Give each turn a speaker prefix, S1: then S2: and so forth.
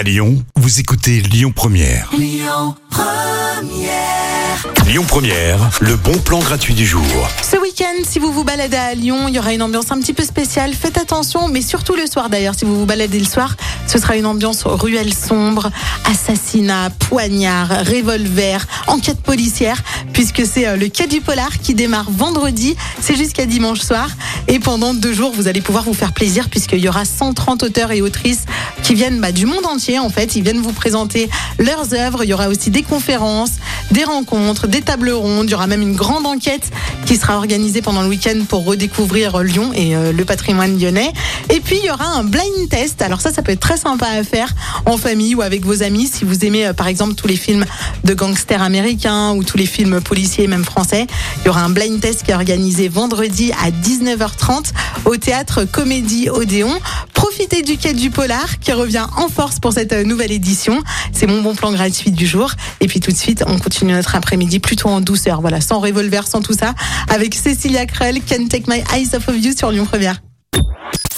S1: À Lyon, vous écoutez Lyon Première.
S2: Lyon
S1: Première, le bon plan gratuit du jour.
S3: Ce week-end, si vous vous baladez à Lyon, il y aura une ambiance un petit peu spéciale. Faites attention, mais surtout le soir d'ailleurs, si vous vous baladez le soir, ce sera une ambiance ruelle sombre, assassinat, poignard, revolver, enquête policière, puisque c'est euh, le quai du polar qui démarre vendredi, c'est jusqu'à dimanche soir. Et pendant deux jours, vous allez pouvoir vous faire plaisir, puisqu'il y aura 130 auteurs et autrices qui viennent bah, du monde entier, en fait. Ils viennent vous présenter leurs œuvres. Il y aura aussi des conférences, des rencontres, des tables rondes. Il y aura même une grande enquête qui sera organisée pendant le week-end pour redécouvrir Lyon et euh, le patrimoine lyonnais. Et puis, il y aura un blind test. Alors ça, ça peut être très sympa à faire en famille ou avec vos amis. Si vous aimez, euh, par exemple, tous les films de gangsters américains ou tous les films policiers, même français, il y aura un blind test qui est organisé vendredi à 19h30 au théâtre Comédie Odéon. Profitez du quai du Polar qui revient en force pour cette euh, nouvelle édition. C'est mon bon plan gratuit du jour. Et puis tout de suite, on continue notre après-midi plutôt en douceur. Voilà, sans revolver, sans tout ça, avec Cécilia Krell, Can Take My Eyes Off of You sur Lyon Première.